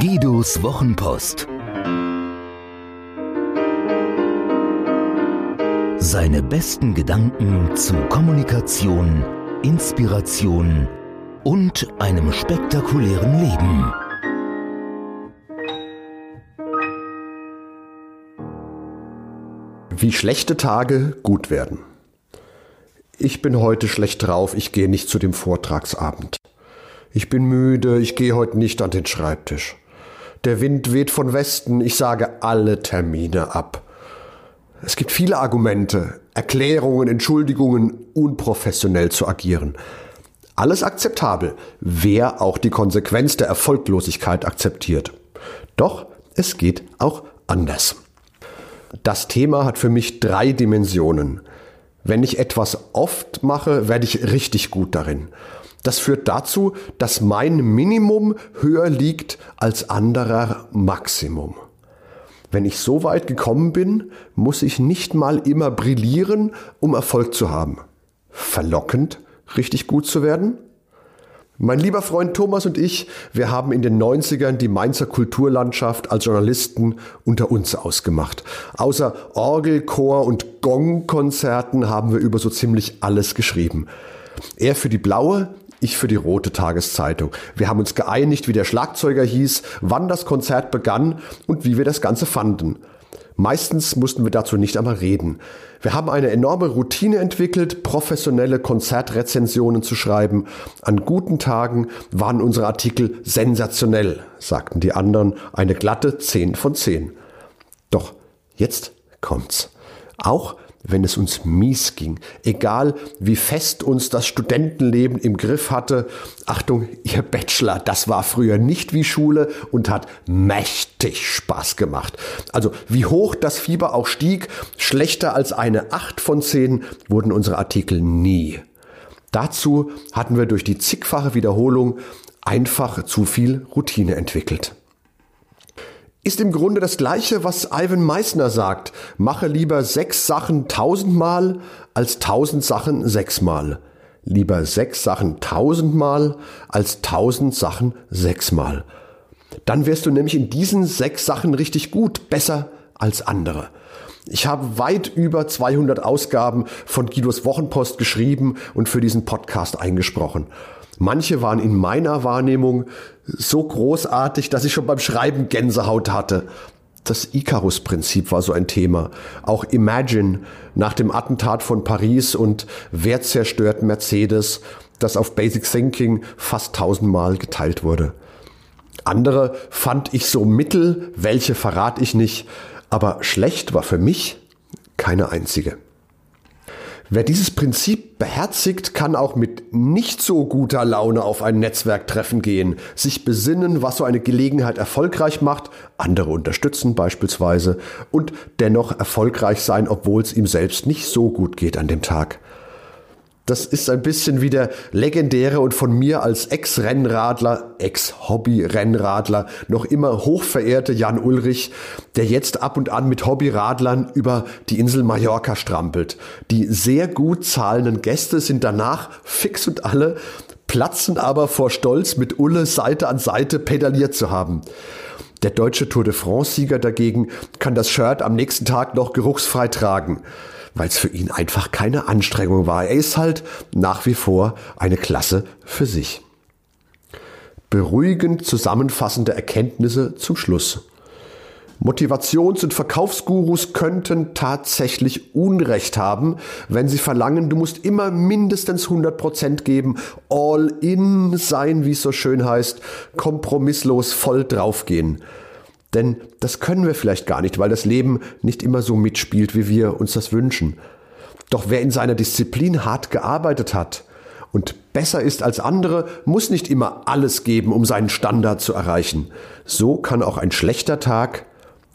Guidos Wochenpost. Seine besten Gedanken zu Kommunikation, Inspiration und einem spektakulären Leben. Wie schlechte Tage gut werden. Ich bin heute schlecht drauf, ich gehe nicht zu dem Vortragsabend. Ich bin müde, ich gehe heute nicht an den Schreibtisch. Der Wind weht von Westen, ich sage alle Termine ab. Es gibt viele Argumente, Erklärungen, Entschuldigungen, unprofessionell zu agieren. Alles akzeptabel, wer auch die Konsequenz der Erfolglosigkeit akzeptiert. Doch es geht auch anders. Das Thema hat für mich drei Dimensionen. Wenn ich etwas oft mache, werde ich richtig gut darin. Das führt dazu, dass mein Minimum höher liegt als anderer Maximum. Wenn ich so weit gekommen bin, muss ich nicht mal immer brillieren, um Erfolg zu haben. Verlockend, richtig gut zu werden? Mein lieber Freund Thomas und ich, wir haben in den 90ern die Mainzer Kulturlandschaft als Journalisten unter uns ausgemacht. Außer Orgel, Chor und Gongkonzerten haben wir über so ziemlich alles geschrieben. Er für die blaue, ich für die rote Tageszeitung. Wir haben uns geeinigt, wie der Schlagzeuger hieß, wann das Konzert begann und wie wir das Ganze fanden. Meistens mussten wir dazu nicht einmal reden. Wir haben eine enorme Routine entwickelt, professionelle Konzertrezensionen zu schreiben. An guten Tagen waren unsere Artikel sensationell, sagten die anderen, eine glatte 10 von 10. Doch jetzt kommt's. Auch wenn es uns mies ging, egal wie fest uns das Studentenleben im Griff hatte. Achtung, ihr Bachelor, das war früher nicht wie Schule und hat mächtig Spaß gemacht. Also wie hoch das Fieber auch stieg, schlechter als eine 8 von 10 wurden unsere Artikel nie. Dazu hatten wir durch die zigfache Wiederholung einfach zu viel Routine entwickelt ist im Grunde das gleiche, was Ivan Meissner sagt. Mache lieber sechs Sachen tausendmal als tausend Sachen sechsmal. Lieber sechs Sachen tausendmal als tausend Sachen sechsmal. Dann wirst du nämlich in diesen sechs Sachen richtig gut, besser als andere. Ich habe weit über 200 Ausgaben von Guidos Wochenpost geschrieben und für diesen Podcast eingesprochen. Manche waren in meiner Wahrnehmung so großartig, dass ich schon beim Schreiben Gänsehaut hatte. Das Icarus-Prinzip war so ein Thema. Auch Imagine nach dem Attentat von Paris und Wer zerstört Mercedes, das auf Basic Thinking fast tausendmal geteilt wurde. Andere fand ich so mittel, welche verrate ich nicht, aber schlecht war für mich keine einzige. Wer dieses Prinzip beherzigt, kann auch mit nicht so guter Laune auf ein Netzwerktreffen gehen, sich besinnen, was so eine Gelegenheit erfolgreich macht, andere unterstützen beispielsweise und dennoch erfolgreich sein, obwohl es ihm selbst nicht so gut geht an dem Tag. Das ist ein bisschen wie der legendäre und von mir als Ex-Rennradler, Ex-Hobby-Rennradler noch immer hochverehrte Jan Ulrich, der jetzt ab und an mit Hobbyradlern über die Insel Mallorca strampelt. Die sehr gut zahlenden Gäste sind danach fix und alle, platzen aber vor Stolz mit Ulle Seite an Seite pedaliert zu haben. Der deutsche Tour de France-Sieger dagegen kann das Shirt am nächsten Tag noch geruchsfrei tragen weil es für ihn einfach keine Anstrengung war. Er ist halt nach wie vor eine Klasse für sich. Beruhigend zusammenfassende Erkenntnisse zum Schluss. Motivations- und Verkaufsgurus könnten tatsächlich Unrecht haben, wenn sie verlangen, du musst immer mindestens 100% geben, all in sein, wie es so schön heißt, kompromisslos voll draufgehen. Denn das können wir vielleicht gar nicht, weil das Leben nicht immer so mitspielt, wie wir uns das wünschen. Doch wer in seiner Disziplin hart gearbeitet hat und besser ist als andere, muss nicht immer alles geben, um seinen Standard zu erreichen. So kann auch ein schlechter Tag